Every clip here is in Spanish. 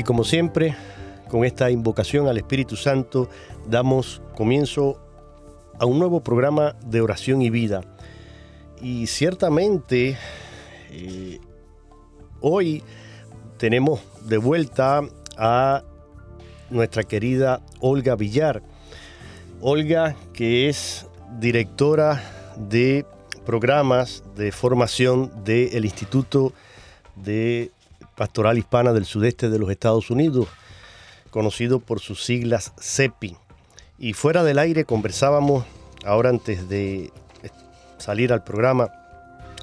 Y como siempre, con esta invocación al Espíritu Santo, damos comienzo a un nuevo programa de oración y vida. Y ciertamente, eh, hoy tenemos de vuelta a nuestra querida Olga Villar. Olga, que es directora de programas de formación del Instituto de Pastoral Hispana del Sudeste de los Estados Unidos, conocido por sus siglas CEPI. Y fuera del aire conversábamos, ahora antes de salir al programa,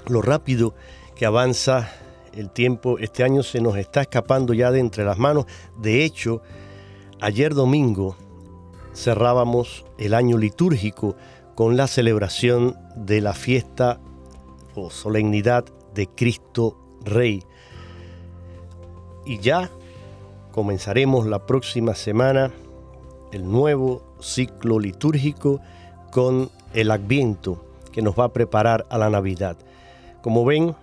lo rápido que avanza el tiempo. Este año se nos está escapando ya de entre las manos. De hecho, ayer domingo cerrábamos el año litúrgico con la celebración de la fiesta o solemnidad de Cristo Rey. Y ya comenzaremos la próxima semana el nuevo ciclo litúrgico con el Adviento que nos va a preparar a la Navidad. Como ven,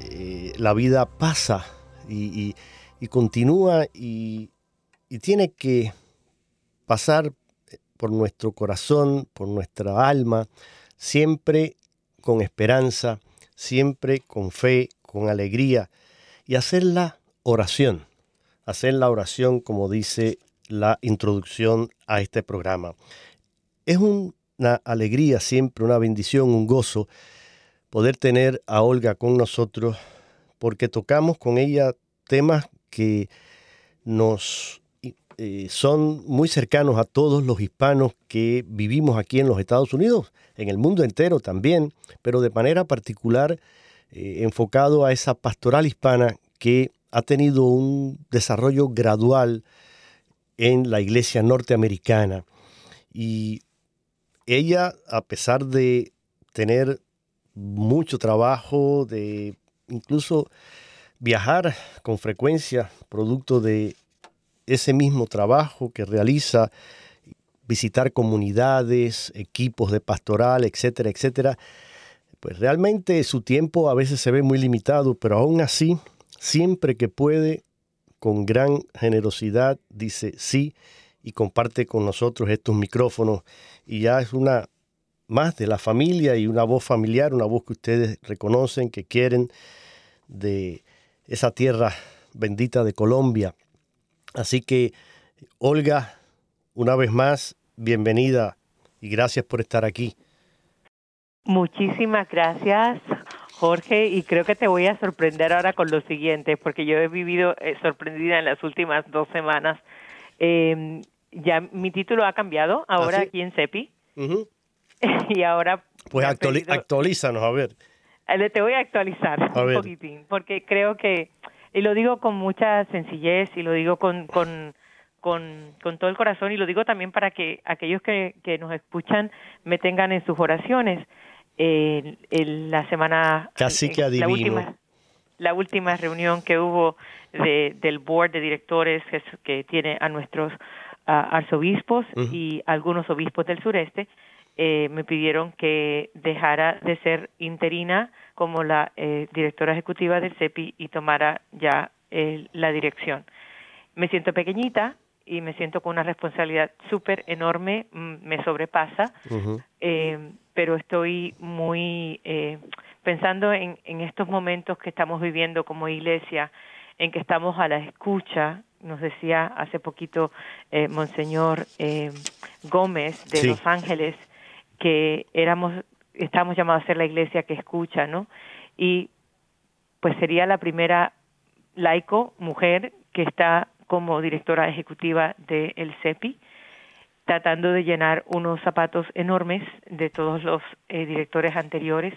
eh, la vida pasa y, continúa y tiene que pasar por nuestro corazón, por nuestra alma, siempre con esperanza, siempre con fe, con alegría, y hacer la oración, hacer la oración como dice la introducción a este programa. Es una alegría siempre, una bendición, un gozo poder tener a Olga con nosotros porque tocamos con ella temas que nos eh, son muy cercanos a todos los hispanos que vivimos aquí en los Estados Unidos, en el mundo entero también, pero de manera particular eh, enfocado a esa pastoral hispana que ha tenido un desarrollo gradual en la iglesia norteamericana. Y ella, a pesar de tener mucho trabajo, de incluso viajar con frecuencia, producto de ese mismo trabajo que realiza, visitar comunidades, equipos de pastoral, etcétera, etcétera, pues realmente su tiempo a veces se ve muy limitado, pero aún así, siempre que puede, con gran generosidad, dice sí y comparte con nosotros estos micrófonos y ya es una más de la familia y una voz familiar, una voz que ustedes reconocen, que quieren de esa tierra bendita de Colombia. Así que, Olga, una vez más, bienvenida y gracias por estar aquí. Muchísimas gracias, Jorge, y creo que te voy a sorprender ahora con lo siguiente, porque yo he vivido eh, sorprendida en las últimas dos semanas. Em, ya mi título ha cambiado, ahora ¿Ah, aquí en CEPI. y ahora... Pues actualízanos, a ver. Eh, te voy a actualizar un poquitín, porque creo que y lo digo con mucha sencillez y lo digo con, con, con, con todo el corazón y lo digo también para que aquellos que, que nos escuchan me tengan en sus oraciones. La semana... Casi que La última, la última reunión que hubo del board de directores que, tiene a nuestros arzobispos y algunos obispos del sureste, eh, me pidieron que dejara de ser interina como la eh, directora ejecutiva del CEPI y tomara ya la dirección. Me siento pequeñita y me siento con una responsabilidad súper enorme, mm, me sobrepasa, eh, pero estoy muy pensando en, en estos momentos que estamos viviendo como iglesia, en que estamos a la escucha nos decía hace poquito eh, Monseñor Gómez de Los Ángeles, que éramos, estamos llamados a ser la iglesia que escucha, ¿no? Y pues sería la primera laico, mujer, que está como directora ejecutiva del CEPI, tratando de llenar unos zapatos enormes de todos los eh, directores anteriores,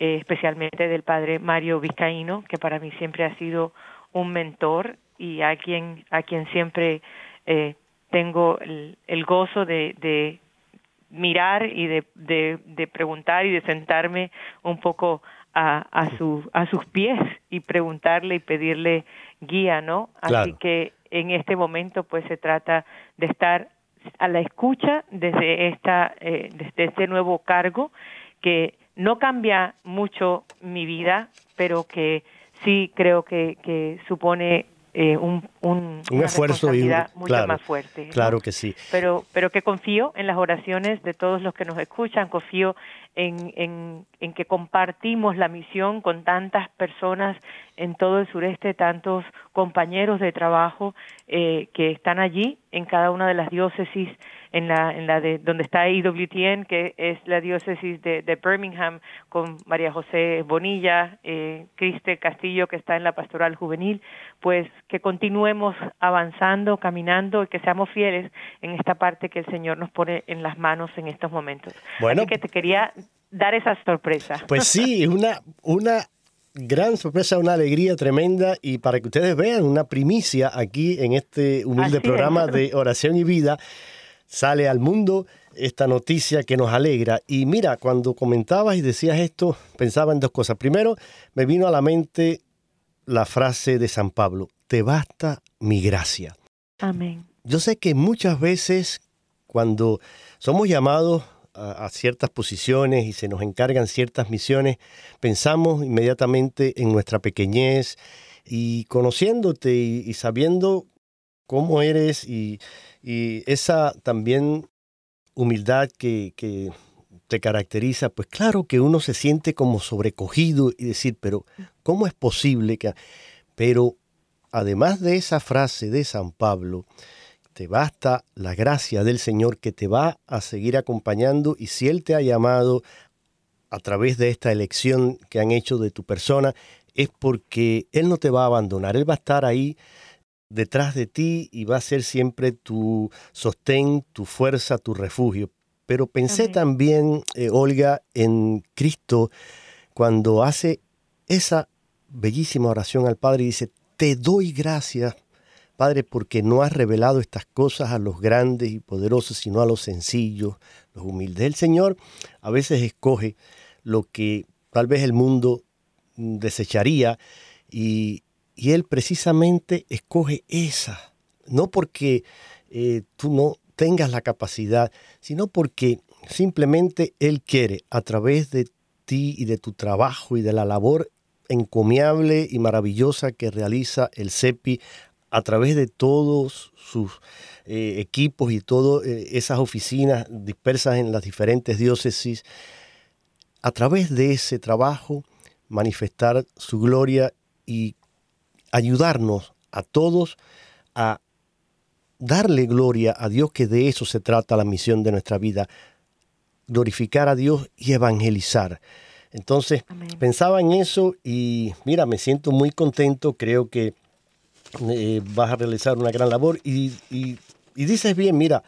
eh, especialmente del padre Mario Vizcaíno, que para mí siempre ha sido un mentor y a quien, a quien siempre eh, tengo el, el gozo de, de, mirar y de, de, preguntar y de sentarme un poco a, a, su, a sus pies y preguntarle y pedirle guía, ¿no? Así que en este momento pues se trata de estar a la escucha desde esta eh, desde este nuevo cargo que no cambia mucho mi vida, pero que sí creo que, que supone eh, un, un, esfuerzo y mucho más fuerte. Claro que sí. Pero, pero que confío en las oraciones de todos los que nos escuchan, confío en, en, en que compartimos la misión con tantas personas en todo el sureste, tantos compañeros de trabajo eh, que están allí en cada una de las diócesis en la, en la de donde está IWTN, que es la diócesis de, de Birmingham, con María José Bonilla, eh, Criste Castillo, que está en la pastoral juvenil, pues que continuemos avanzando, caminando y que seamos fieles en esta parte que el Señor nos pone en las manos en estos momentos. Bueno, Así que te quería dar esa sorpresa. Pues sí, una, una gran sorpresa, una alegría tremenda y para que ustedes vean una primicia aquí en este humilde programa de oración y vida sale al mundo esta noticia que nos alegra. Y mira, cuando comentabas y decías esto, pensaba en dos cosas. Primero, me vino a la mente la frase de San Pablo, te basta mi gracia. Amén. Yo sé que muchas veces cuando somos llamados a, ciertas posiciones y se nos encargan ciertas misiones, pensamos inmediatamente en nuestra pequeñez y conociéndote y sabiendo cómo eres y, esa también humildad que, te caracteriza, pues claro que uno se siente como sobrecogido y decir, pero ¿cómo es posible que... Pero además de esa frase de San Pablo, te basta la gracia del Señor que te va a seguir acompañando y si Él te ha llamado a través de esta elección que han hecho de tu persona, es porque Él no te va a abandonar, Él va a estar ahí detrás de ti y va a ser siempre tu sostén, tu fuerza, tu refugio. Pero pensé también, eh, Olga, en Cristo cuando hace esa bellísima oración al Padre y dice, te doy gracias, Padre, porque no has revelado estas cosas a los grandes y poderosos, sino a los sencillos, los humildes. El Señor a veces escoge lo que tal vez el mundo desecharía y, y Él precisamente escoge esa, no porque eh, tú no tengas la capacidad, sino porque simplemente Él quiere a través de ti y de tu trabajo y de la labor encomiable y maravillosa que realiza el CEPI a través de todos sus eh, equipos y todas eh, esas oficinas dispersas en las diferentes diócesis, a través de ese trabajo manifestar su gloria y ayudarnos a todos a darle gloria a Dios, que de eso se trata la misión de nuestra vida, glorificar a Dios y evangelizar. Entonces, pensaba en eso y mira, me siento muy contento, creo que eh, vas a realizar una gran labor y, dices bien, mira,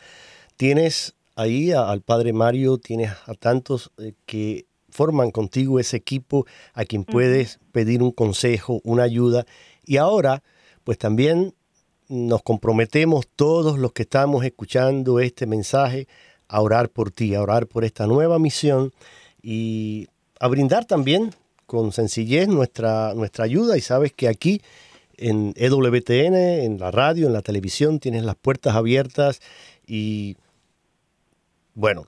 tienes ahí al Padre Mario, tienes a tantos eh, que forman contigo ese equipo a quien puedes pedir un consejo, una ayuda y ahora, pues también nos comprometemos todos los que estamos escuchando este mensaje a orar por ti, a orar por esta nueva misión y a brindar también con sencillez nuestra, nuestra ayuda y sabes que aquí en EWTN, en la radio, en la televisión, tienes las puertas abiertas y bueno.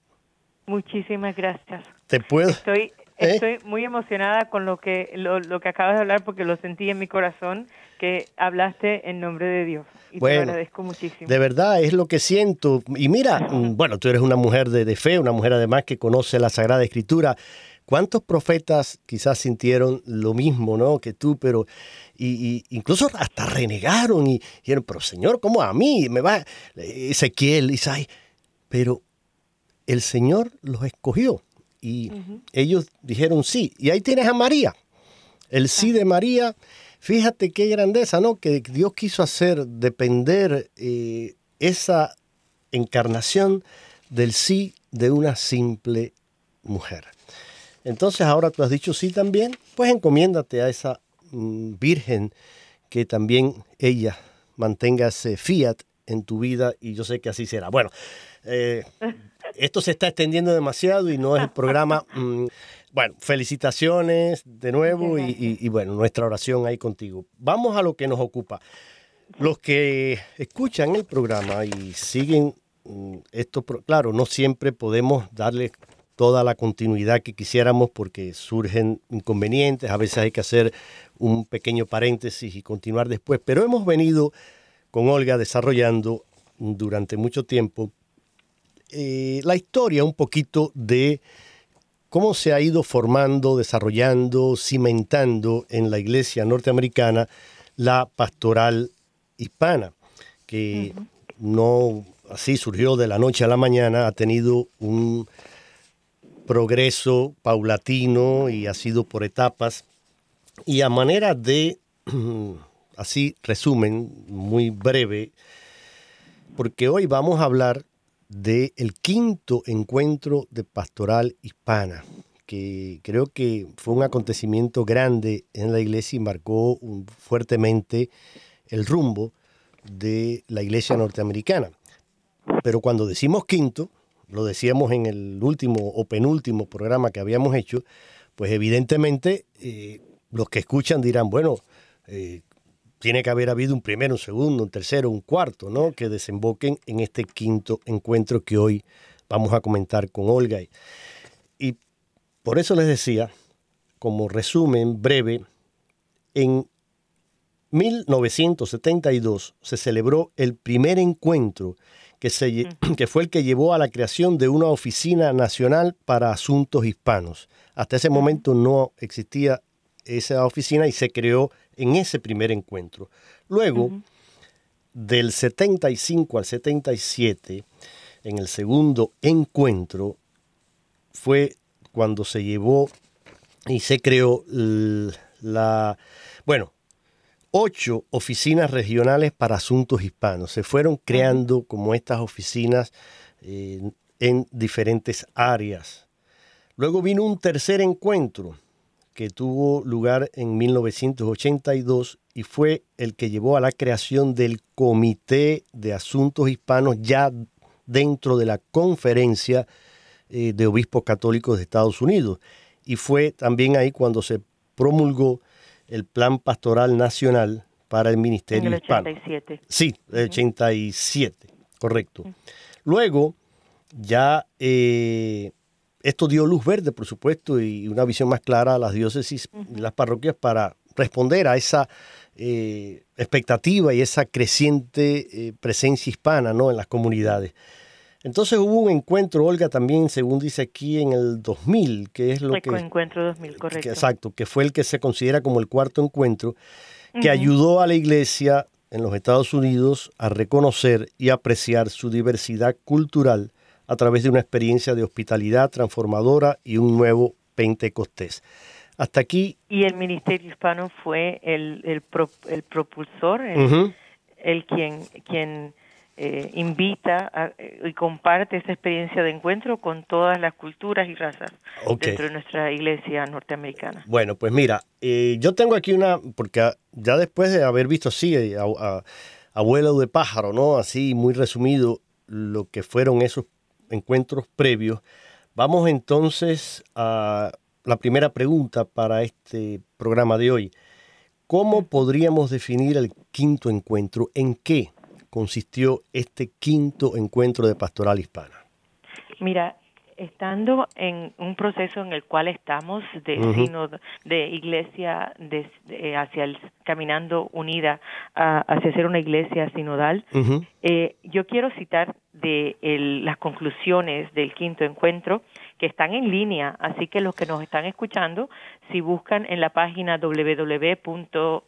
Muchísimas gracias. Te puedo. Estoy, ¿Eh? estoy muy emocionada con lo que, lo, lo, que acabas de hablar porque lo sentí en mi corazón que hablaste en nombre de Dios. Y te agradezco muchísimo. De verdad, es lo que siento. Y mira, mm, bueno, tú eres una mujer de, de fe, una mujer además que conoce la Sagrada Escritura. ¿Cuántos profetas quizás sintieron lo mismo, ¿no? Que tú, pero y, incluso hasta renegaron y dijeron, pero Señor, ¿cómo a mí? Me va Ezequiel, Isaías. Pero el Señor los escogió y ellos dijeron sí. Y ahí tienes a María. El sí de María, fíjate qué grandeza, ¿no? Que Dios quiso hacer depender eh, esa encarnación del sí de una simple mujer. Entonces ahora tú has dicho sí también, pues encomiéndate a esa mm, virgen que también ella mantenga ese fiat en tu vida y yo sé que así será. Bueno, eh, esto se está extendiendo demasiado y no es el programa. Mm, bueno, felicitaciones de nuevo y, bueno, nuestra oración ahí contigo. Vamos a lo que nos ocupa. Los que escuchan el programa y siguen mm, esto, claro, no siempre podemos darle toda la continuidad que quisiéramos porque surgen inconvenientes, a veces hay que hacer un pequeño paréntesis y continuar después, pero hemos venido con Olga desarrollando durante mucho tiempo eh, la historia un poquito de cómo se ha ido formando, desarrollando, cimentando en la iglesia norteamericana la pastoral hispana, que no así surgió de la noche a la mañana, ha tenido un progreso paulatino y ha sido por etapas. Y a manera de, así resumen, muy breve, porque hoy vamos a hablar del el quinto encuentro de pastoral hispana, que creo que fue un acontecimiento grande en la iglesia y marcó fuertemente el rumbo de la iglesia norteamericana. Pero cuando decimos quinto, lo decíamos en el último o penúltimo programa que habíamos hecho, pues evidentemente eh, los que escuchan dirán, bueno, eh, tiene que haber habido un primero, un segundo, un tercero, un cuarto, ¿no? Que desemboquen en este quinto encuentro que hoy vamos a comentar con Olga. Y por eso les decía, como resumen breve, en 1972 se celebró el primer encuentro que, se, que fue el que llevó a la creación de una oficina nacional para asuntos hispanos. Hasta ese momento no existía esa oficina y se creó en ese primer encuentro. Luego, del 75 al 77, en el segundo encuentro, fue cuando se llevó y se creó la, bueno, ocho oficinas regionales para asuntos hispanos. Se fueron creando como estas oficinas eh, en diferentes áreas. Luego vino un tercer encuentro que tuvo lugar en 1982 y fue el que llevó a la creación del Comité de Asuntos Hispanos ya dentro de la Conferencia eh, de Obispos Católicos de Estados Unidos. Y fue también ahí cuando se promulgó el Plan Pastoral Nacional para el Ministerio en el 87. Sí, el 87, correcto. Luego, ya eh, esto dio luz verde, por supuesto, y una visión más clara a las diócesis y las parroquias para responder a esa eh, expectativa y esa creciente eh, presencia hispana ¿no? en las comunidades. Entonces hubo un encuentro, Olga, también, según dice aquí, en el 2000, que es lo que... encuentro 2000, correcto. exacto, que fue el que se considera como el cuarto encuentro, que ayudó a la iglesia en los Estados Unidos a reconocer y apreciar su diversidad cultural a través de una experiencia de hospitalidad transformadora y un nuevo Pentecostés. Hasta aquí. Y el Ministerio Hispano fue el, el, propulsor, el, quien, quien eh, invita eh, y comparte esa experiencia de encuentro con todas las culturas y razas dentro de nuestra iglesia norteamericana. Bueno, pues mira, eh, yo tengo aquí una, porque ya después de haber visto así, a, abuelo de pájaro, ¿no? Así muy resumido, lo que fueron esos encuentros previos, Vamos entonces a la primera pregunta para este programa de hoy. ¿Cómo podríamos definir el quinto encuentro? ¿En qué consistió este quinto encuentro de pastoral hispana? Mira, estando en un proceso en el cual estamos de de iglesia hacia el caminando unida hacia ser una iglesia sinodal eh, yo quiero citar de las conclusiones del quinto encuentro que están en línea así que los que nos están escuchando si buscan en la página www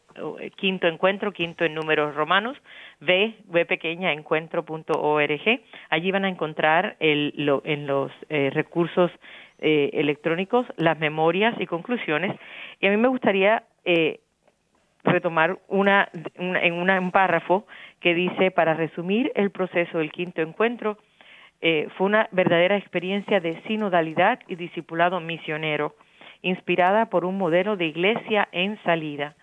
quinto encuentro, quinto en números romanos, v, v. Allí van a encontrar el, lo, en los eh, recursos eh, electrónicos las memorias y conclusiones. Y a mí me gustaría eh, retomar una, en un párrafo que dice, para resumir el proceso del quinto encuentro, fue una verdadera experiencia de sinodalidad y discipulado misionero, inspirada por un modelo de iglesia en salida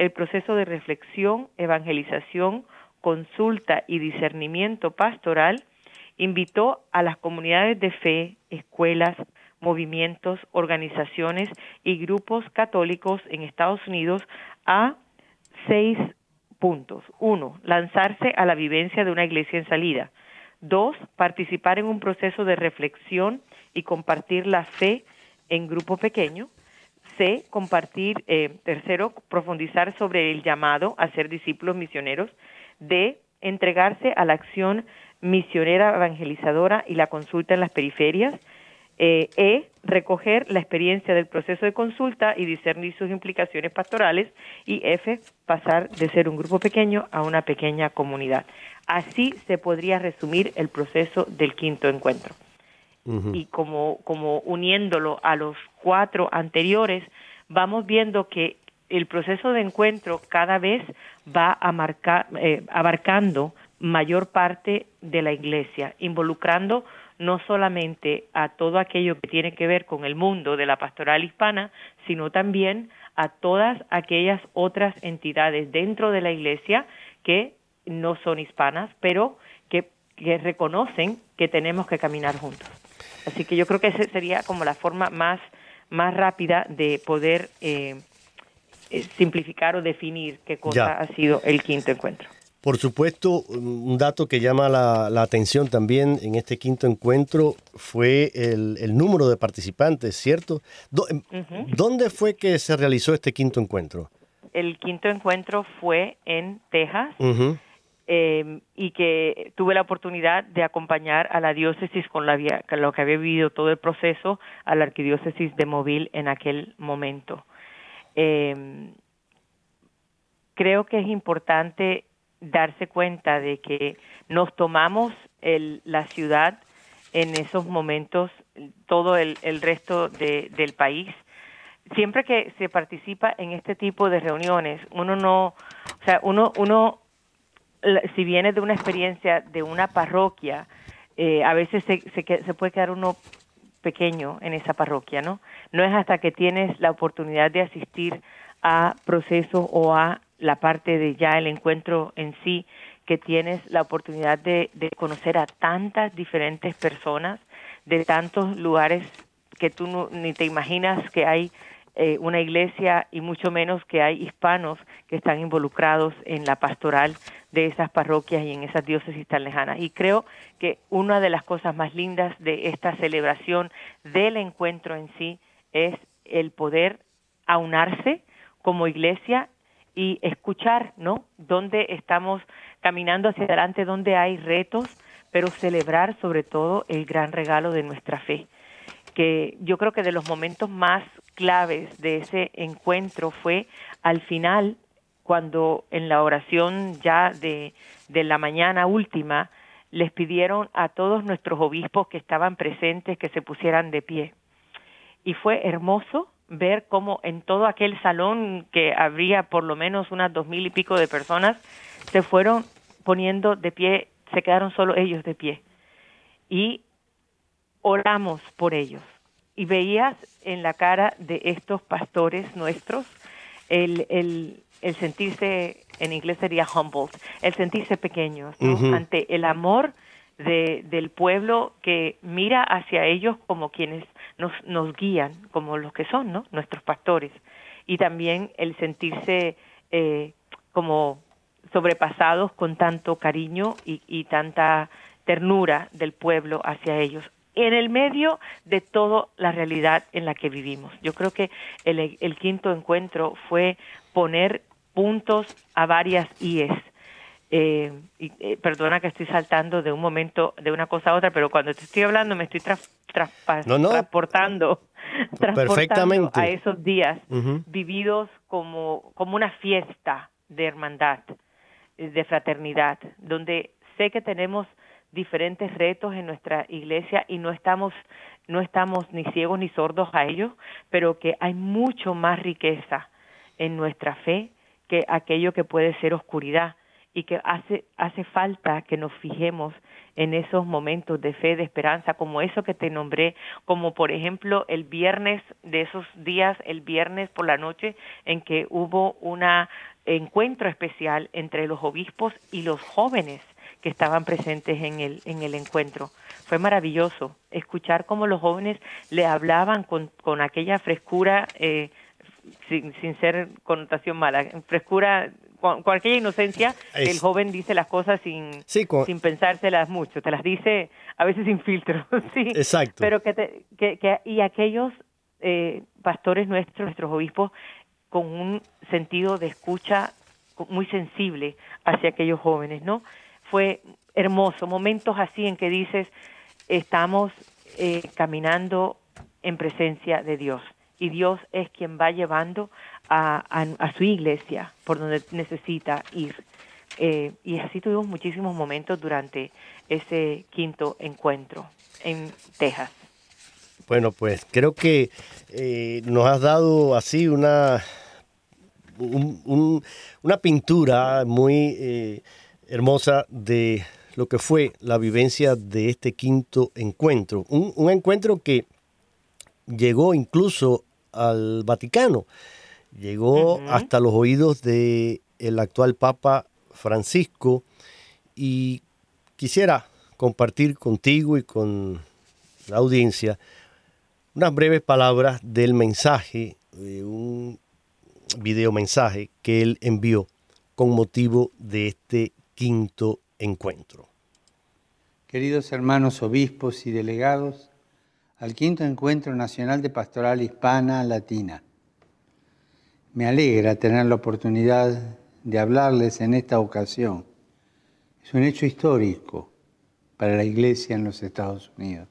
el proceso de reflexión, evangelización, consulta y discernimiento pastoral invitó a las comunidades de fe, escuelas, movimientos, organizaciones y grupos católicos en Estados Unidos a seis puntos. Uno, lanzarse a la vivencia de una iglesia en salida. Dos, participar en un proceso de reflexión y compartir la fe en grupo pequeño. C, compartir, eh, tercero, profundizar sobre el llamado a ser discípulos misioneros. D, entregarse a la acción misionera evangelizadora y la consulta en las periferias. Eh, e, recoger la experiencia del proceso de consulta y discernir sus implicaciones pastorales. Y F, pasar de ser un grupo pequeño a una pequeña comunidad. Así se podría resumir el proceso del quinto encuentro y como, como uniéndolo a los cuatro anteriores, vamos viendo que el proceso de encuentro cada vez va a marcar, eh, abarcando mayor parte de la iglesia, involucrando no solamente a todo aquello que tiene que ver con el mundo de la pastoral hispana, sino también a todas aquellas otras entidades dentro de la iglesia que no son hispanas, pero que, que reconocen que tenemos que caminar juntos. Así que yo creo que esa sería como la forma más, más rápida de poder eh, eh, simplificar o definir qué cosa ha sido el quinto encuentro. Por supuesto, un dato que llama la, atención también en este quinto encuentro fue el, número de participantes, ¿cierto? Em, ¿Dónde fue que se realizó este quinto encuentro? El quinto encuentro fue en Texas. Em, y que tuve la oportunidad de acompañar a la diócesis con, la, lo que había vivido todo el proceso a la arquidiócesis de Móvil en aquel momento. Em, creo que es importante darse cuenta de que nos tomamos la ciudad en esos momentos, todo el, resto del país. Siempre que se participa en este tipo de reuniones, uno no, o sea, uno, uno si viene de una experiencia de una parroquia, eh, a veces se, se, puede quedar uno pequeño en esa parroquia, ¿no? No es hasta que tienes la oportunidad de asistir a procesos o a la parte de ya el encuentro en sí, que tienes la oportunidad de, conocer a tantas diferentes personas de tantos lugares que tú ni te imaginas que hay eh, una iglesia y mucho menos que hay hispanos que están involucrados en la pastoral de esas parroquias y en esas diócesis tan lejanas. Y creo que una de las cosas más lindas de esta celebración del encuentro en sí es el poder aunarse como iglesia y escuchar, ¿no? Dónde estamos caminando hacia adelante, dónde hay retos, pero celebrar sobre todo el gran regalo de nuestra fe que yo creo que de los momentos más claves de ese encuentro fue al final, cuando en la oración ya de, de la mañana última, les pidieron a todos nuestros obispos que estaban presentes que se pusieran de pie. Y fue hermoso ver cómo en todo aquel salón que habría por lo menos unas dos mil y pico de personas, se fueron poniendo de pie, se quedaron solo ellos de pie. Y oramos por ellos. Y veías en la cara de estos pastores nuestros el, el, el sentirse, en inglés sería humbled, el sentirse pequeños ante el amor de, del pueblo que mira hacia ellos como quienes nos, nos guían, como los que son, ¿no? Nuestros pastores. Y también el sentirse eh, como sobrepasados con tanto cariño y, y tanta ternura del pueblo hacia ellos en el medio de toda la realidad en la que vivimos. Yo creo que el, el quinto encuentro fue poner puntos a varias IES. Eh, y, eh, perdona que estoy saltando de un momento, de una cosa a otra, pero cuando te estoy hablando me estoy tras, transportando, transportando a esos días vividos como, como una fiesta de hermandad, de fraternidad, donde sé que tenemos diferentes retos en nuestra iglesia y no estamos no estamos ni ciegos ni sordos a ellos, pero que hay mucho más riqueza en nuestra fe que aquello que puede ser oscuridad y que hace hace falta que nos fijemos en esos momentos de fe, de esperanza, como eso que te nombré, como por ejemplo el viernes de esos días, el viernes por la noche en que hubo un encuentro especial entre los obispos y los jóvenes que estaban presentes en el, en el encuentro. Fue maravilloso escuchar cómo los jóvenes le hablaban con, con aquella frescura, eh, sin, sin ser connotación mala, frescura con, aquella inocencia, el joven dice las cosas sin, sin pensárselas mucho, te las dice a veces sin filtro, sí. Exacto. Pero que, te, que, que y aquellos eh, pastores nuestros, nuestros obispos, con un sentido de escucha muy sensible hacia aquellos jóvenes, ¿no? fue hermoso, momentos así en que dices, estamos eh, caminando en presencia de Dios y Dios es quien va llevando a, su iglesia por donde necesita ir. Eh, y así tuvimos muchísimos momentos durante ese quinto encuentro en Texas. Bueno, pues creo que eh, nos has dado así una, una pintura muy hermosa de lo que fue la vivencia de este quinto encuentro. Un, encuentro que llegó incluso al Vaticano, llegó hasta los oídos del el actual Papa Francisco y quisiera compartir contigo y con la audiencia unas breves palabras del mensaje, un video mensaje que él envió con motivo de este quinto encuentro. Queridos hermanos obispos y delegados, al quinto encuentro nacional de pastoral hispana latina. Me alegra tener la oportunidad de hablarles en esta ocasión. Es un hecho histórico para la Iglesia en los Estados Unidos.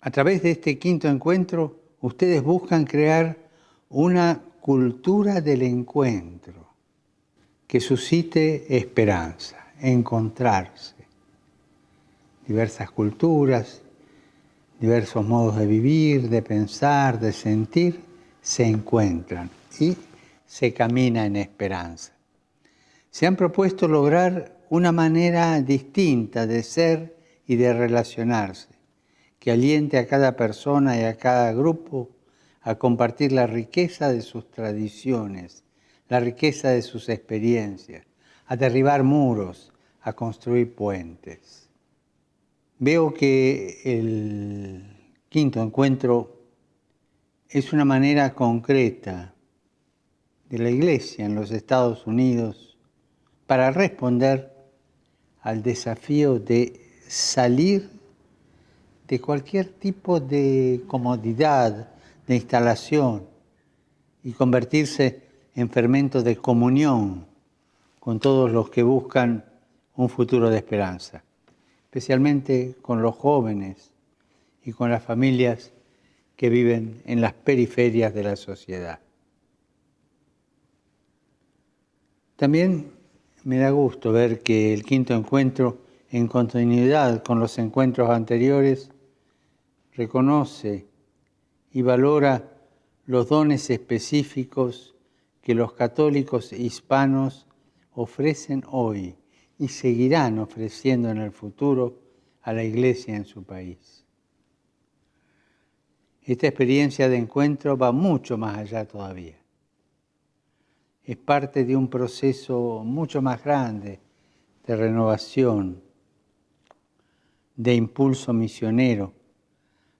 A través de este quinto encuentro, ustedes buscan crear una cultura del encuentro que suscite esperanza, encontrarse. Diversas culturas, diversos modos de vivir, de pensar, de sentir, se encuentran y se camina en esperanza. Se han propuesto lograr una manera distinta de ser y de relacionarse, que aliente a cada persona y a cada grupo a compartir la riqueza de sus tradiciones la riqueza de sus experiencias, a derribar muros, a construir puentes. Veo que el quinto encuentro es una manera concreta de la Iglesia en los Estados Unidos para responder al desafío de salir de cualquier tipo de comodidad, de instalación y convertirse en fermento de comunión con todos los que buscan un futuro de esperanza, especialmente con los jóvenes y con las familias que viven en las periferias de la sociedad. También me da gusto ver que el quinto encuentro, en continuidad con los encuentros anteriores, reconoce y valora los dones específicos que los católicos hispanos ofrecen hoy y seguirán ofreciendo en el futuro a la Iglesia en su país. Esta experiencia de encuentro va mucho más allá todavía. Es parte de un proceso mucho más grande de renovación, de impulso misionero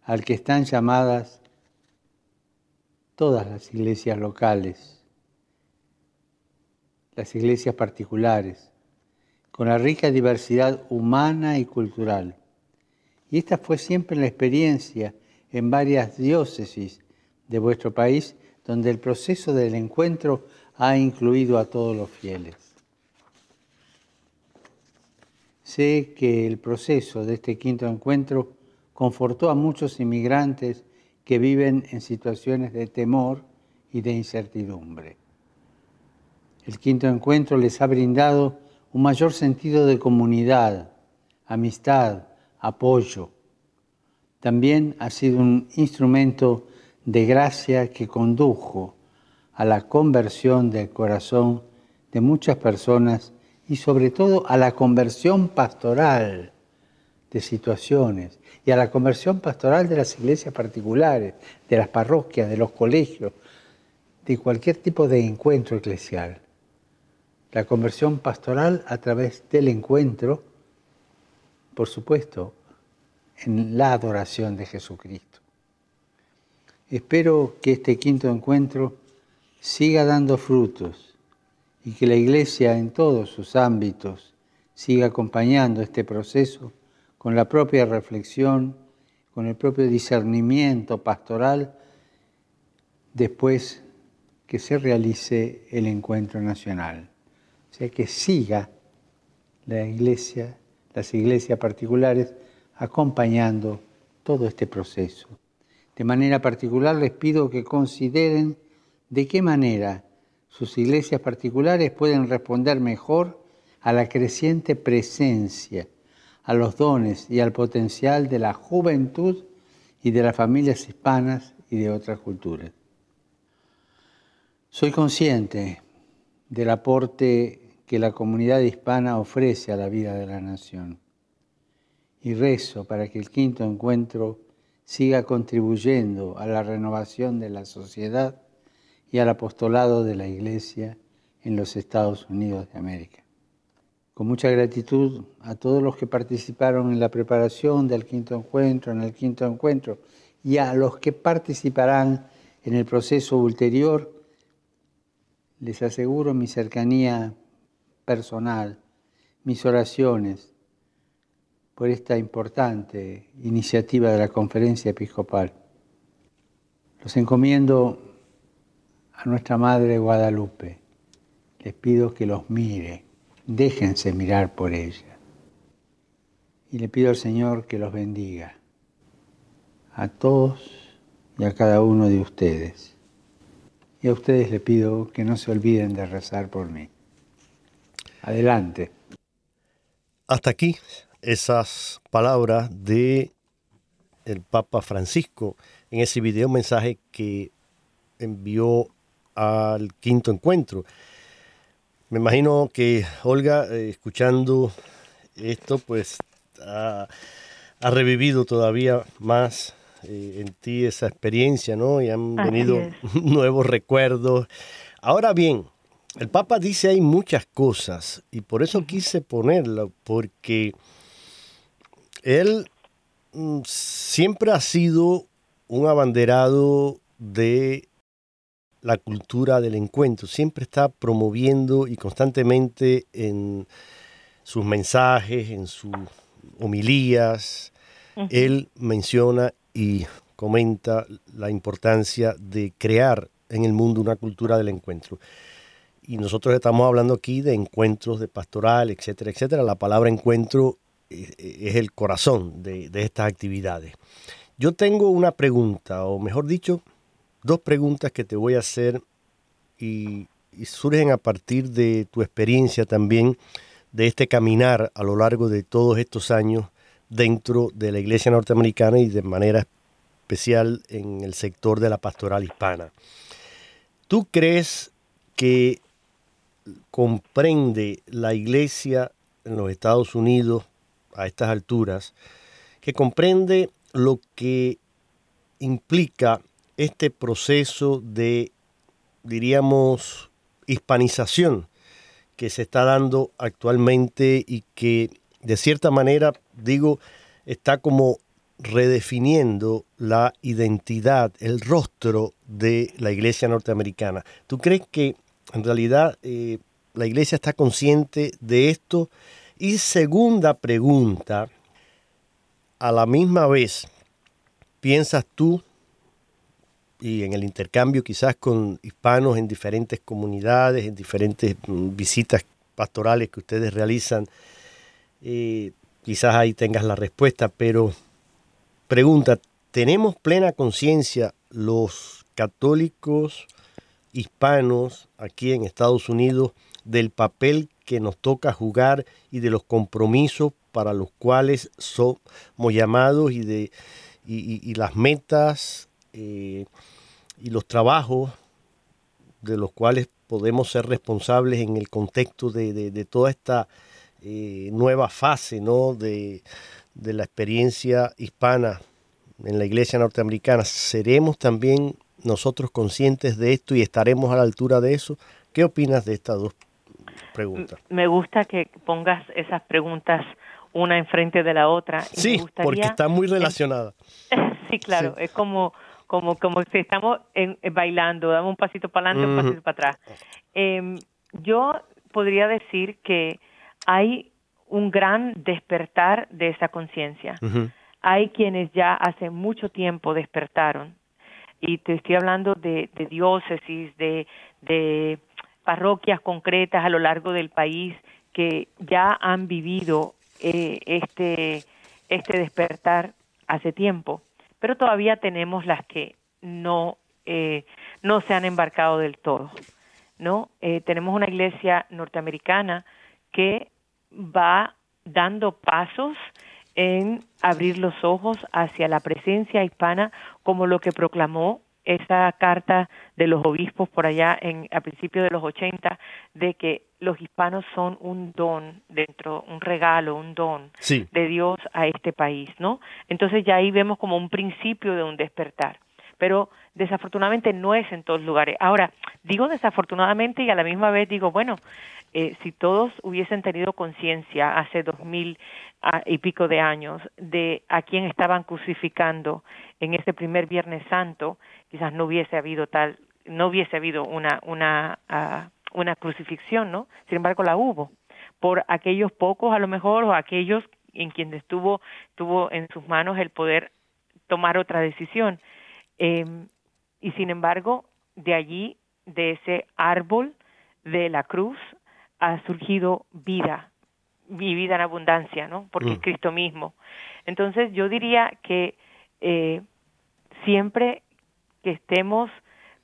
al que están llamadas todas las iglesias locales, las iglesias particulares, con la rica diversidad humana y cultural. Y esta fue siempre la experiencia en varias diócesis de vuestro país, donde el proceso del encuentro ha incluido a todos los fieles. Sé que el proceso de este quinto encuentro confortó a muchos inmigrantes que viven en situaciones de temor y de incertidumbre. El quinto encuentro les ha brindado un mayor sentido de comunidad, amistad, apoyo. También ha sido un instrumento de gracia que condujo a la conversión del corazón de muchas personas y sobre todo a la conversión pastoral de situaciones y a la conversión pastoral de las iglesias particulares, de las parroquias, de los colegios, de cualquier tipo de encuentro eclesial. La conversión pastoral a través del encuentro, por supuesto, en la adoración de Jesucristo. Espero que este quinto encuentro siga dando frutos y que la Iglesia en todos sus ámbitos siga acompañando este proceso con la propia reflexión, con el propio discernimiento pastoral, después que se realice el encuentro nacional. O sea, que siga la Iglesia, las iglesias particulares, acompañando todo este proceso. De manera particular les pido que consideren de qué manera sus iglesias particulares pueden responder mejor a la creciente presencia, a los dones y al potencial de la juventud y de las familias hispanas y de otras culturas. Soy consciente del aporte que la comunidad hispana ofrece a la vida de la nación y rezo para que el quinto encuentro siga contribuyendo a la renovación de la sociedad y al apostolado de la Iglesia en los Estados Unidos de América. Con mucha gratitud a todos los que participaron en la preparación del quinto encuentro, en el quinto encuentro, y a los que participarán en el proceso ulterior, les aseguro mi cercanía personal, mis oraciones por esta importante iniciativa de la conferencia episcopal. Los encomiendo a nuestra Madre Guadalupe. Les pido que los mire, déjense mirar por ella. Y le pido al Señor que los bendiga, a todos y a cada uno de ustedes. Y a ustedes les pido que no se olviden de rezar por mí. Adelante. Hasta aquí esas palabras de el Papa Francisco en ese video mensaje que envió al quinto encuentro. Me imagino que Olga, eh, escuchando esto, pues ha, revivido todavía más eh, en ti esa experiencia, ¿no? Y han venido nuevos recuerdos. Ahora bien, el Papa dice hay muchas cosas y por eso quise ponerlo, porque él mm, siempre ha sido un abanderado de la cultura del encuentro, siempre está promoviendo y constantemente en sus mensajes, en sus homilías, él menciona y comenta la importancia de crear en el mundo una cultura del encuentro. Y nosotros estamos hablando aquí de encuentros de pastoral, etcétera, etcétera. La palabra encuentro es el corazón de, estas actividades. Yo tengo una pregunta, o mejor dicho, dos preguntas que te voy a hacer y, surgen a partir de tu experiencia también de este caminar a lo largo de todos estos años dentro de la iglesia norteamericana y de manera especial en el sector de la pastoral hispana. ¿Tú crees que comprende la iglesia en los Estados Unidos a estas alturas, que comprende lo que implica este proceso de, diríamos, hispanización que se está dando actualmente y que de cierta manera, digo, está como redefiniendo la identidad, el rostro de la iglesia norteamericana. ¿Tú crees que en realidad eh, la iglesia está consciente de esto? Y segunda pregunta, a la misma vez, ¿piensas tú, y en el intercambio quizás con hispanos en diferentes comunidades, en diferentes mm, visitas pastorales que ustedes realizan, eh, quizás ahí tengas la respuesta, pero pregunta, ¿tenemos plena conciencia los católicos hispanos aquí en Estados Unidos del papel que nos toca jugar y de los compromisos para los cuales somos llamados y de y, las metas eh, y los trabajos de los cuales podemos ser responsables en el contexto de, toda esta eh, nueva fase ¿no? de, de la experiencia hispana en la iglesia norteamericana, ¿seremos también nosotros conscientes de esto y estaremos a la altura de eso? ¿Qué opinas de estas dos preguntas? Me gusta que pongas esas preguntas una enfrente de la otra. sí, porque está muy relacionada. sí, claro, es como como como si estamos en, bailando, damos un pasito para adelante, un pasito para atrás. Em, yo podría decir que hay un gran despertar de esa conciencia. Hay quienes ya hace mucho tiempo despertaron, y te estoy hablando de, diócesis, de, de parroquias concretas a lo largo del país que ya han vivido eh, este, este despertar hace tiempo, pero todavía tenemos las que no, eh, no se han embarcado del todo. ¿no? Eh, tenemos una iglesia norteamericana que va dando pasos en abrir los ojos hacia la presencia hispana como lo que proclamó esa carta de los obispos por allá en a principios de los 80 de que los hispanos son un don dentro un regalo un don de Dios a este país no entonces ya ahí vemos como un principio de un despertar pero desafortunadamente no es en todos lugares ahora digo desafortunadamente y a la misma vez digo bueno eh, si todos hubiesen tenido conciencia hace dos mil ah, y pico de años de a quién estaban crucificando en ese primer Viernes Santo, quizás no hubiese habido tal, no hubiese habido una una ah, una crucifixión, ¿no? Sin embargo, la hubo por aquellos pocos, a lo mejor, o aquellos en quienes estuvo tuvo en sus manos el poder tomar otra decisión. Em, y sin embargo, de allí, de ese árbol de la cruz, ha surgido vida, y vida en abundancia, ¿no? Porque es mm. Cristo mismo. Entonces yo diría que eh, siempre que estemos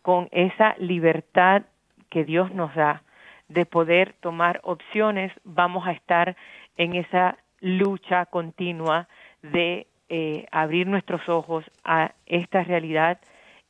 con esa libertad que Dios nos da de poder tomar opciones, vamos a estar en esa lucha continua de eh, abrir nuestros ojos a esta realidad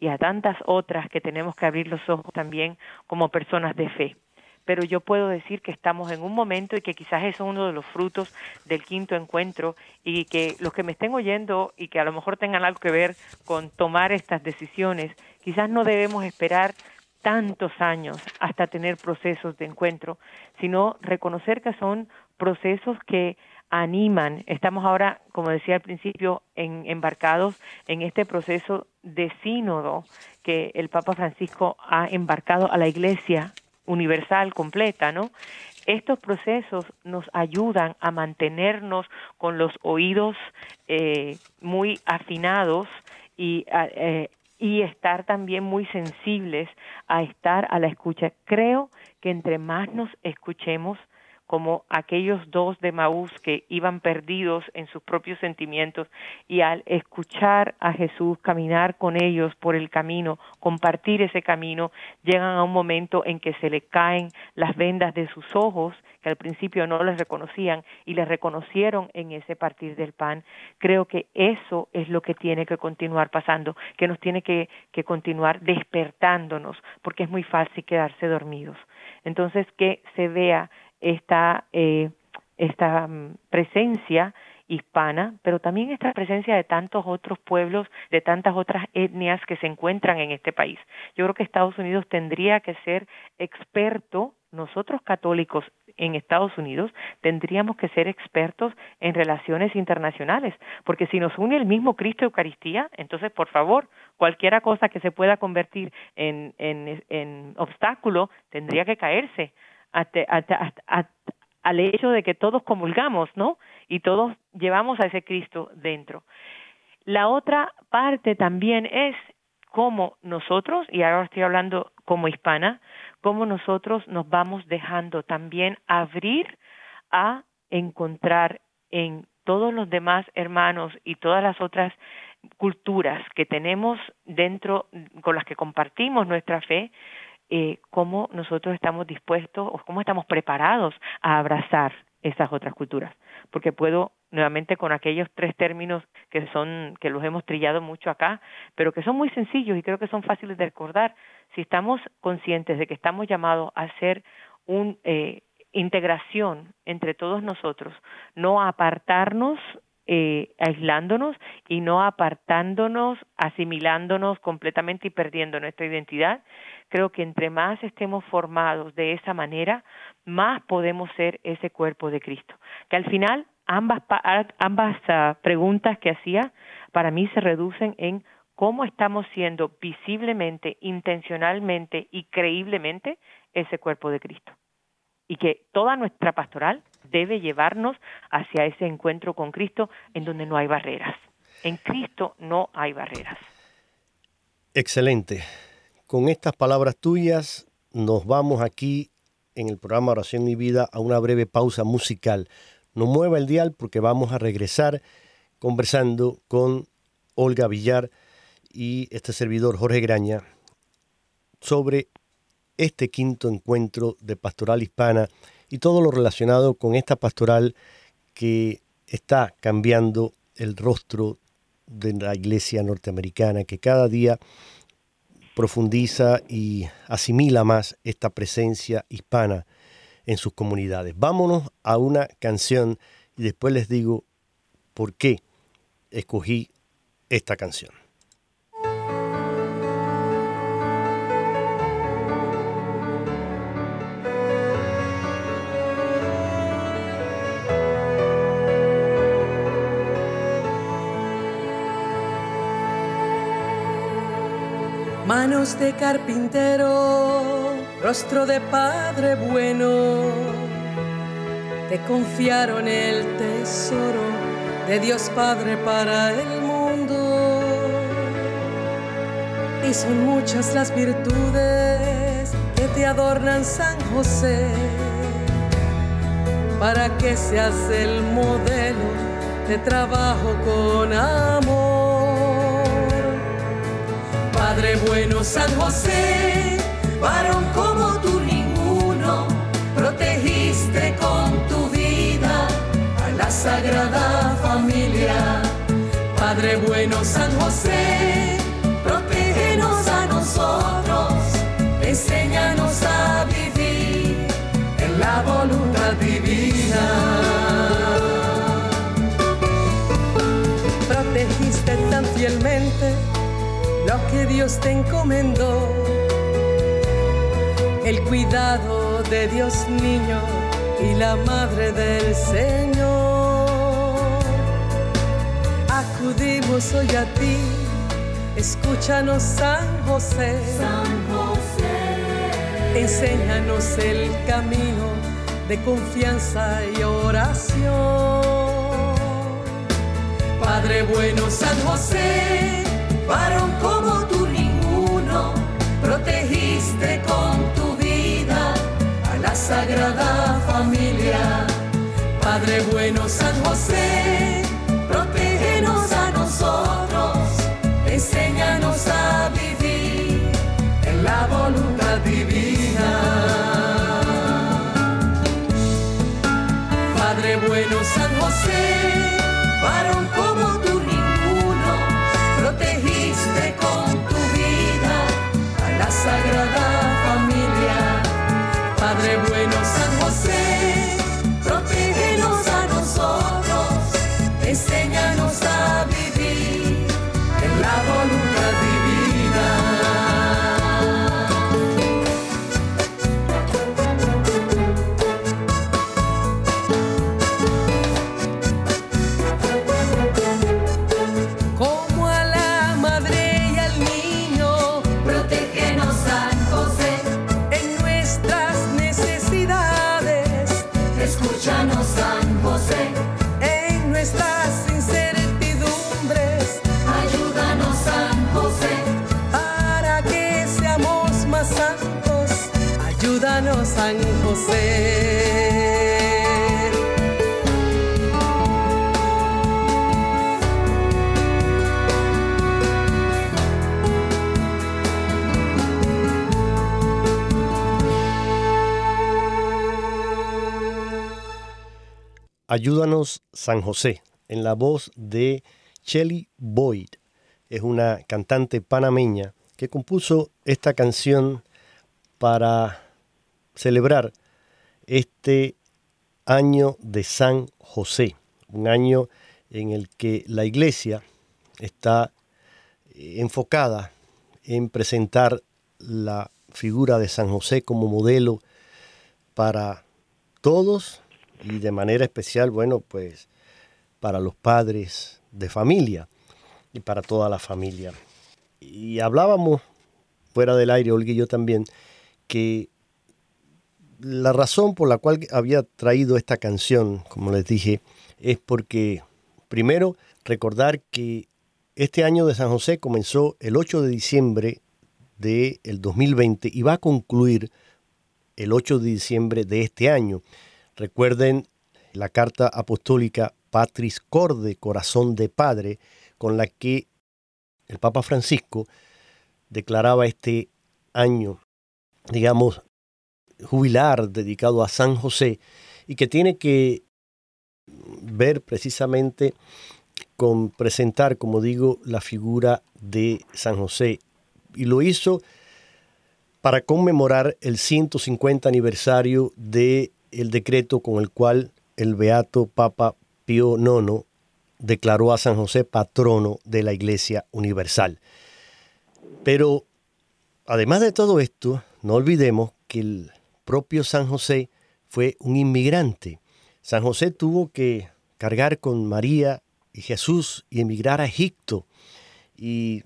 y a tantas otras que tenemos que abrir los ojos también como personas de fe. Pero yo puedo decir que estamos en un momento y que quizás eso es uno de los frutos del quinto encuentro y que los que me estén oyendo y que a lo mejor tengan algo que ver con tomar estas decisiones, quizás no debemos esperar tantos años hasta tener procesos de encuentro, sino reconocer que son procesos que animan. Estamos ahora, como decía al principio, en, embarcados en este proceso de sínodo que el Papa Francisco ha embarcado a la Iglesia universal, completa, ¿no? Estos procesos nos ayudan a mantenernos con los oídos eh, muy afinados y, eh, y estar también muy sensibles a estar a la escucha. Creo que entre más nos escuchemos, como aquellos dos de Maús que iban perdidos en sus propios sentimientos y al escuchar a Jesús caminar con ellos por el camino, compartir ese camino, llegan a un momento en que se le caen las vendas de sus ojos, que al principio no les reconocían y les reconocieron en ese partir del pan. Creo que eso es lo que tiene que continuar pasando, que nos tiene que, que continuar despertándonos, porque es muy fácil quedarse dormidos. Entonces, que se vea esta, eh, esta mm, presencia hispana, pero también esta presencia de tantos otros pueblos, de tantas otras etnias que se encuentran en este país. Yo creo que Estados Unidos tendría que ser experto nosotros católicos en Estados Unidos tendríamos que ser expertos en relaciones internacionales, porque si nos une el mismo Cristo Eucaristía, entonces por favor, cualquiera cosa que se pueda convertir en, en, obstáculo tendría que caerse al hecho de que todos comulgamos, ¿no? Y todos llevamos a ese Cristo dentro. La otra parte también es cómo nosotros, y ahora estoy hablando como hispana, cómo nosotros nos vamos dejando también abrir a encontrar en todos los demás hermanos y todas las otras culturas que tenemos dentro, con las que compartimos nuestra fe, eh, cómo nosotros estamos dispuestos o cómo estamos preparados a abrazar esas otras culturas. Porque puedo nuevamente con aquellos tres términos que son que los hemos trillado mucho acá, pero que son muy sencillos y creo que son fáciles de recordar. Si estamos conscientes de que estamos llamados a hacer una eh, integración entre todos nosotros, no apartarnos eh, aislándonos y no apartándonos, asimilándonos completamente y perdiendo nuestra identidad. Creo que entre más estemos formados de esa manera, más podemos ser ese cuerpo de Cristo. Que al final ambas, ambas ah, preguntas que hacía para mí se reducen en cómo estamos siendo visiblemente, intencionalmente y creíblemente ese cuerpo de Cristo. Y que toda nuestra pastoral debe llevarnos hacia ese encuentro con Cristo en donde no hay barreras. En Cristo no hay barreras. Excelente. Con estas palabras tuyas nos vamos aquí en el programa Oración y Vida a una breve pausa musical. No mueva el dial porque vamos a regresar conversando con Olga Villar y este servidor Jorge Graña sobre este quinto encuentro de pastoral hispana y todo lo relacionado con esta pastoral que está cambiando el rostro de la iglesia norteamericana, que cada día profundiza y asimila más esta presencia hispana en sus comunidades. Vámonos a una canción y después les digo por qué escogí esta canción. Manos de carpintero, rostro de padre bueno, te confiaron el tesoro de Dios Padre para el mundo. Y son muchas las virtudes que te adornan San José, para que seas el modelo de trabajo con amor. Padre bueno San José, varón como tú ninguno, protegiste con tu vida a la Sagrada Familia. Padre bueno San José, que Dios te encomendó, el cuidado de Dios niño y la madre del Señor. Acudimos hoy a ti, escúchanos San José. San José. Enséñanos el camino de confianza y oración. Padre bueno San José varón Sagrada Familia. Padre bueno San José, Ayúdanos San José, en la voz de Shelly Boyd. Es una cantante panameña que compuso esta canción para celebrar este año de San José, un año en el que la iglesia está enfocada en presentar la figura de San José como modelo para todos y de manera especial, bueno, pues para los padres de familia y para toda la familia. Y hablábamos fuera del aire, Olga y yo también, que la razón por la cual había traído esta canción, como les dije, es porque, primero, recordar que este año de San José comenzó el 8 de diciembre del 2020 y va a concluir el 8 de diciembre de este año. Recuerden la carta apostólica Patris Corde, Corazón de Padre, con la que el Papa Francisco declaraba este año, digamos, jubilar dedicado a San José y que tiene que ver precisamente con presentar, como digo, la figura de San José. Y lo hizo para conmemorar el 150 aniversario de el decreto con el cual el beato Papa Pío IX declaró a San José patrono de la Iglesia Universal. Pero además de todo esto, no olvidemos que el propio San José fue un inmigrante. San José tuvo que cargar con María y Jesús y emigrar a Egipto. Y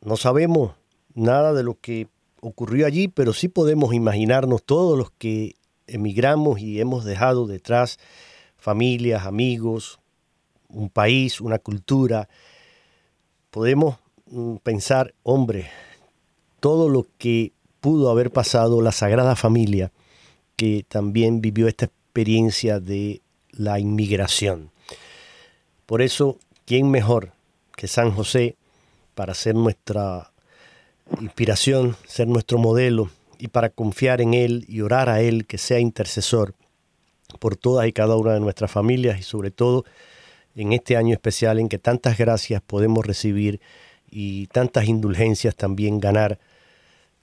no sabemos nada de lo que ocurrió allí, pero sí podemos imaginarnos todos los que emigramos y hemos dejado detrás familias, amigos, un país, una cultura, podemos mm, pensar, hombre, todo lo que pudo haber pasado la Sagrada Familia, que también vivió esta experiencia de la inmigración. Por eso, ¿quién mejor que San José para ser nuestra inspiración, ser nuestro modelo y para confiar en Él y orar a Él que sea intercesor por todas y cada una de nuestras familias y sobre todo en este año especial en que tantas gracias podemos recibir y tantas indulgencias también ganar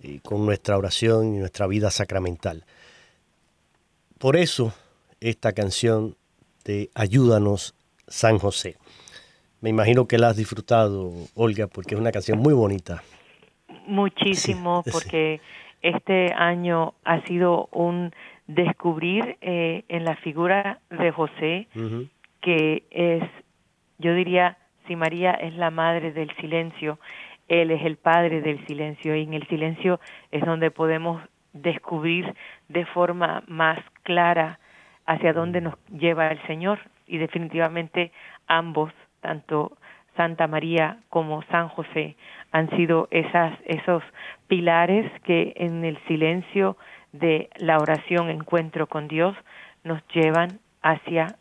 eh, con nuestra oración y nuestra vida sacramental. Por eso esta canción de Ayúdanos San José. Me imagino que la has disfrutado, Olga, porque es una canción muy bonita. Muchísimo, porque este año ha sido un descubrir eh, en la figura de José que es, yo diría, si María es la madre del silencio, Él es el padre del silencio y en el silencio es donde podemos descubrir de forma más clara hacia dónde nos lleva el Señor y definitivamente ambos, tanto Santa María como San José, han sido esas, esos pilares que en el silencio de la oración, encuentro con Dios, nos llevan hacia,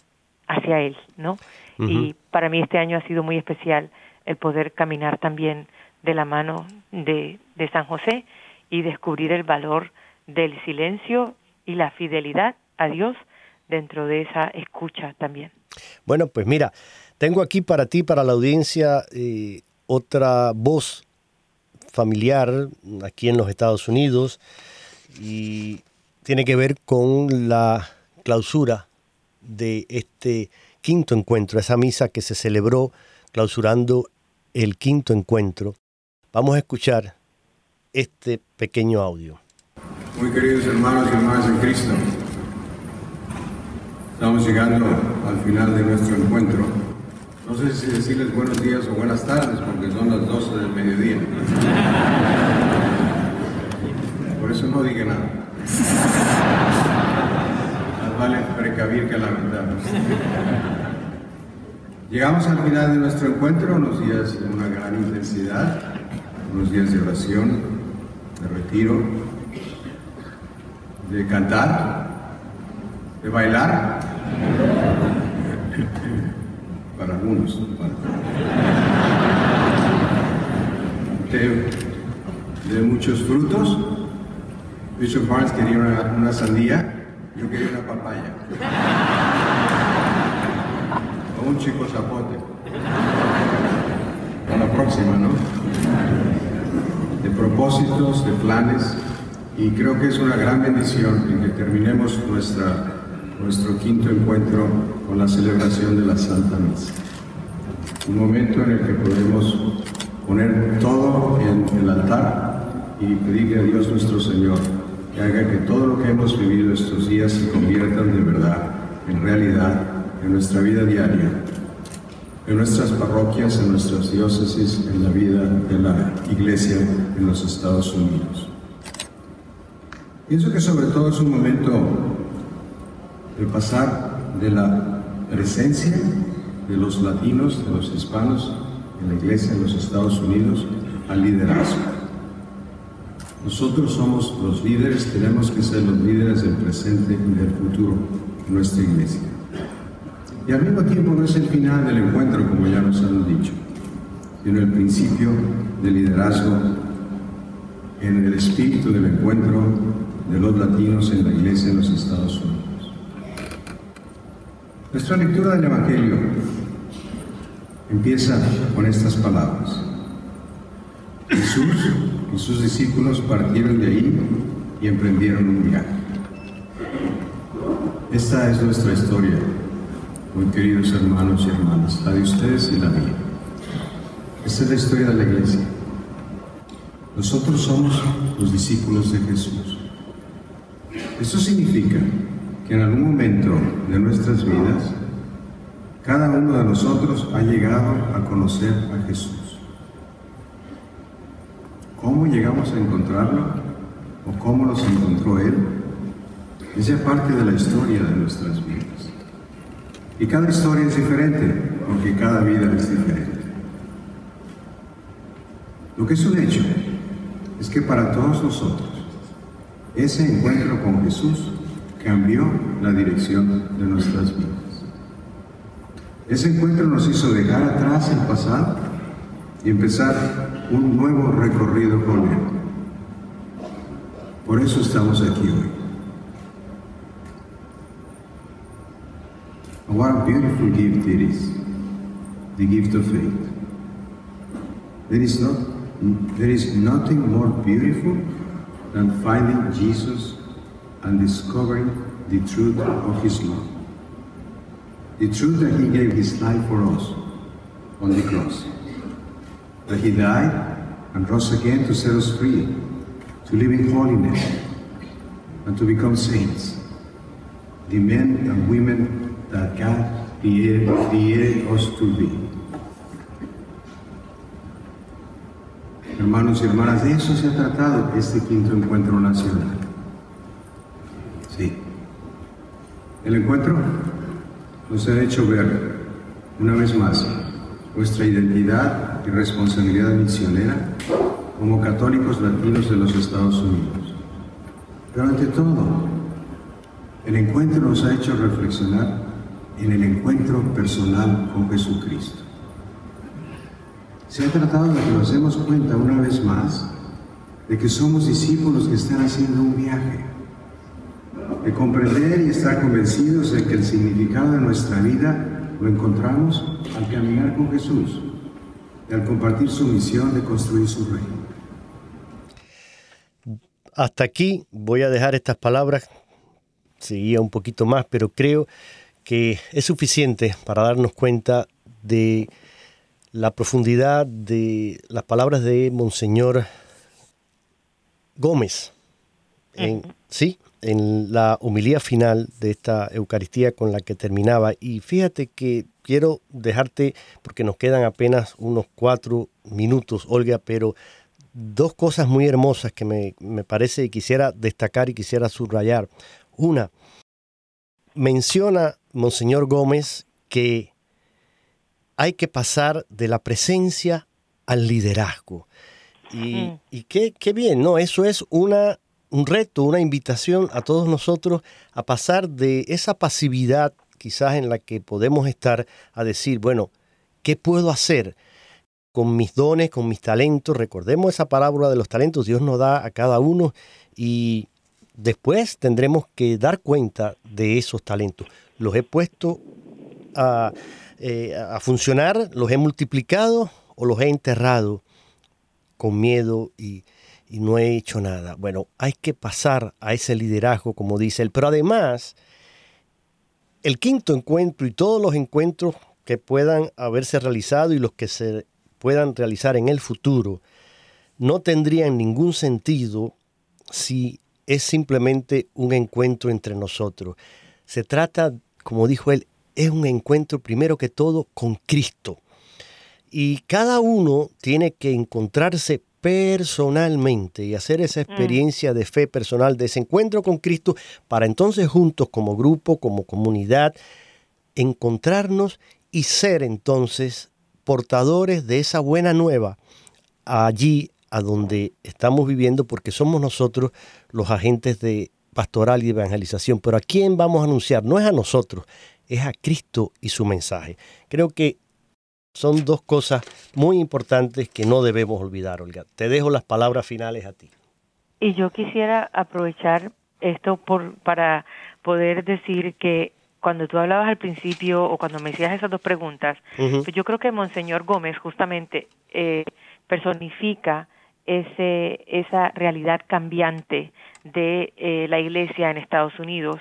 hacia Él, ¿no? Y para mí este año ha sido muy especial el poder caminar también de la mano de, de San José y descubrir el valor del silencio y la fidelidad a Dios dentro de esa escucha también. Bueno, pues mira, tengo aquí para ti, para la audiencia, eh, otra voz familiar aquí en los Estados Unidos y tiene que ver con la clausura de este quinto encuentro, esa misa que se celebró clausurando el quinto encuentro. Vamos a escuchar este pequeño audio. Muy queridos hermanos y hermanas en Cristo, estamos llegando al final de nuestro encuentro. No sé si decirles buenos días o buenas tardes porque son las 12 del mediodía. Por eso no diga nada. Más vale precavir que lamentar. Llegamos al final de nuestro encuentro, unos días de una gran intensidad, unos días de oración, de retiro. de cantar, de bailar, para algunos, de, de muchos frutos. Bishop Barnes quería una, una sandía, yo quería una papaya. O un chico zapote. A la próxima, ¿no? De propósitos, de planes, y creo que es una gran bendición en que terminemos nuestra, nuestro quinto encuentro con la celebración de la Santa Misa. Un momento en el que podemos poner todo en el altar y pedirle a Dios nuestro Señor que haga que todo lo que hemos vivido estos días se conviertan de verdad en realidad en nuestra vida diaria, en nuestras parroquias, en nuestras diócesis, en la vida de la Iglesia en los Estados Unidos. Pienso que sobre todo es un momento de pasar de la presencia de los latinos, de los hispanos en la iglesia en los Estados Unidos al liderazgo. Nosotros somos los líderes, tenemos que ser los líderes del presente y del futuro en nuestra iglesia. Y al mismo tiempo no es el final del encuentro, como ya nos han dicho, sino el principio del liderazgo en el espíritu del encuentro de los latinos en la iglesia en los Estados Unidos. Nuestra lectura del Evangelio empieza con estas palabras. Jesús y sus discípulos partieron de ahí y emprendieron un viaje. Esta es nuestra historia, muy queridos hermanos y hermanas, la de ustedes y la mía. Esta es la historia de la iglesia. Nosotros somos los discípulos de Jesús. Esto significa que en algún momento de nuestras vidas, cada uno de nosotros ha llegado a conocer a Jesús. ¿Cómo llegamos a encontrarlo? ¿O cómo nos encontró Él? Es ya parte de la historia de nuestras vidas. Y cada historia es diferente, porque cada vida es diferente. Lo que es un hecho es que para todos nosotros, ese encuentro con Jesús cambió la dirección de nuestras vidas. Ese encuentro nos hizo dejar atrás el pasado y empezar un nuevo recorrido con Él. Por eso estamos aquí hoy. What a beautiful gift it is, the gift of faith. There is, there is nothing more beautiful than finding Jesus and discovering the truth of His love. The truth that He gave His life for us on the cross. That He died and rose again to set us free, to live in holiness, and to become saints. The men and women that God created, created us to be. Hermanos y hermanas, de eso se ha tratado este quinto encuentro nacional. El encuentro nos ha hecho ver una vez más nuestra identidad y responsabilidad misionera como católicos latinos de los Estados Unidos. Pero ante todo, el encuentro nos ha hecho reflexionar en el encuentro personal con Jesucristo. Se ha tratado de que nos demos cuenta una vez más de que somos discípulos que están haciendo un viaje, de comprender y estar convencidos de que el significado de nuestra vida lo encontramos al caminar con Jesús y al compartir su misión de construir su reino. Hasta aquí voy a dejar estas palabras, seguía un poquito más, pero creo que es suficiente para darnos cuenta de la profundidad de las palabras de Monseñor Gómez. En, Sí, en la homilía final de esta Eucaristía con la que terminaba. Y fíjate que quiero dejarte, porque nos quedan apenas unos cuatro minutos, Olga, pero dos cosas muy hermosas que me, me parece y quisiera destacar y quisiera subrayar. Una, menciona Monseñor Gómez que hay que pasar de la presencia al liderazgo. Y, y qué, qué, bien, ¿no? Eso es una un reto, una invitación a todos nosotros a pasar de esa pasividad quizás en la que podemos estar a decir, bueno, ¿qué puedo hacer con mis dones, con mis talentos? Recordemos esa parábola de los talentos, Dios nos da a cada uno y después tendremos que dar cuenta de esos talentos. Los he puesto a, eh, a funcionar, los he multiplicado o los he enterrado con miedo y, y no he hecho nada. Bueno, hay que pasar a ese liderazgo, como dice él, pero además el quinto encuentro y todos los encuentros que puedan haberse realizado y los que se puedan realizar en el futuro no tendrían ningún sentido si es simplemente un encuentro entre nosotros. Se trata, como dijo él, es un encuentro primero que todo con Cristo. Y cada uno tiene que encontrarse personalmente y hacer esa mm. experiencia de fe personal, de ese encuentro con Cristo, para entonces juntos como grupo, como comunidad, encontrarnos y ser entonces portadores de esa buena nueva allí a donde estamos viviendo, porque somos nosotros los agentes de pastoral y evangelización. Pero a quién vamos a anunciar? No es a nosotros, es a Cristo y su mensaje. Creo que son dos cosas muy importantes que no debemos olvidar, Olga. Te dejo las palabras finales a ti. Y yo quisiera aprovechar esto por, para poder decir que cuando tú hablabas al principio o cuando me hacías esas dos preguntas, pues yo creo que Monseñor Gómez justamente eh, personifica ese, esa realidad cambiante de eh, la iglesia en Estados Unidos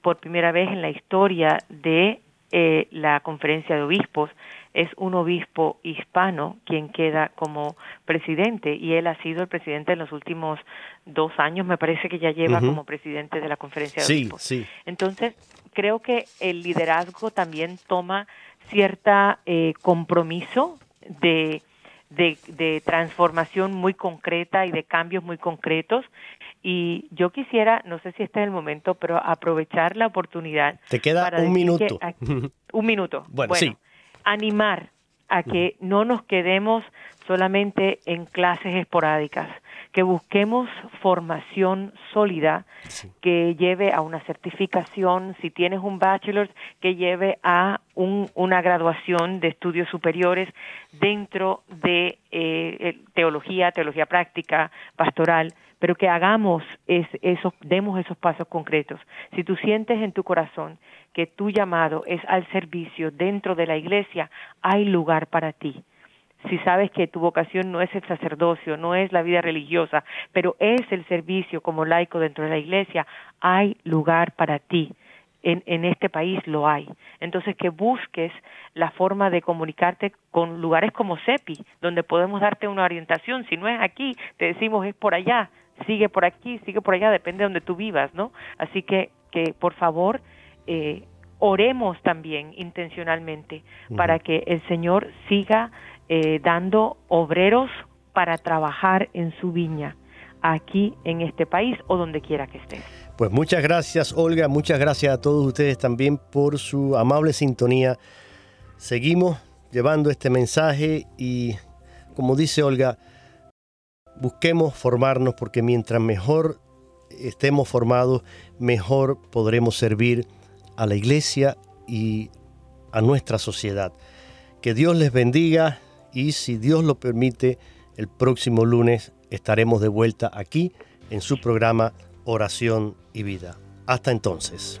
por primera vez en la historia de eh, la conferencia de obispos es un obispo hispano quien queda como presidente y él ha sido el presidente en los últimos dos años, me parece que ya lleva como presidente de la conferencia de obispos. Sí. Entonces, creo que el liderazgo también toma cierta eh, compromiso de, de, de transformación muy concreta y de cambios muy concretos y yo quisiera, no sé si este es el momento, pero aprovechar la oportunidad. Te queda un minuto. un minuto. Bueno, sí animar a que no nos quedemos solamente en clases esporádicas, que busquemos formación sólida que lleve a una certificación, si tienes un bachelor, que lleve a una graduación de estudios superiores dentro de eh, teología, teología práctica, pastoral, pero que hagamos esos, demos esos pasos concretos. Si tú sientes en tu corazón que tu llamado es al servicio dentro de la iglesia, hay lugar para ti. Si sabes que tu vocación no es el sacerdocio, no es la vida religiosa, pero es el servicio como laico dentro de la iglesia, hay lugar para ti. En, en, este país lo hay. Entonces, que busques la forma de comunicarte con lugares como CEPI, donde podemos darte una orientación. Si no es aquí, te decimos es por allá, sigue por aquí, sigue por allá, depende de donde tú vivas, ¿no? Así que, que por favor, eh, oremos también intencionalmente para que el Señor siga eh, dando obreros para trabajar en su viña aquí en este país o donde quiera que esté. Pues muchas gracias Olga, muchas gracias a todos ustedes también por su amable sintonía. Seguimos llevando este mensaje y como dice Olga, busquemos formarnos porque mientras mejor estemos formados, mejor podremos servir a la iglesia y a nuestra sociedad. Que Dios les bendiga y si Dios lo permite, el próximo lunes estaremos de vuelta aquí en su programa Oración y Vida. Hasta entonces.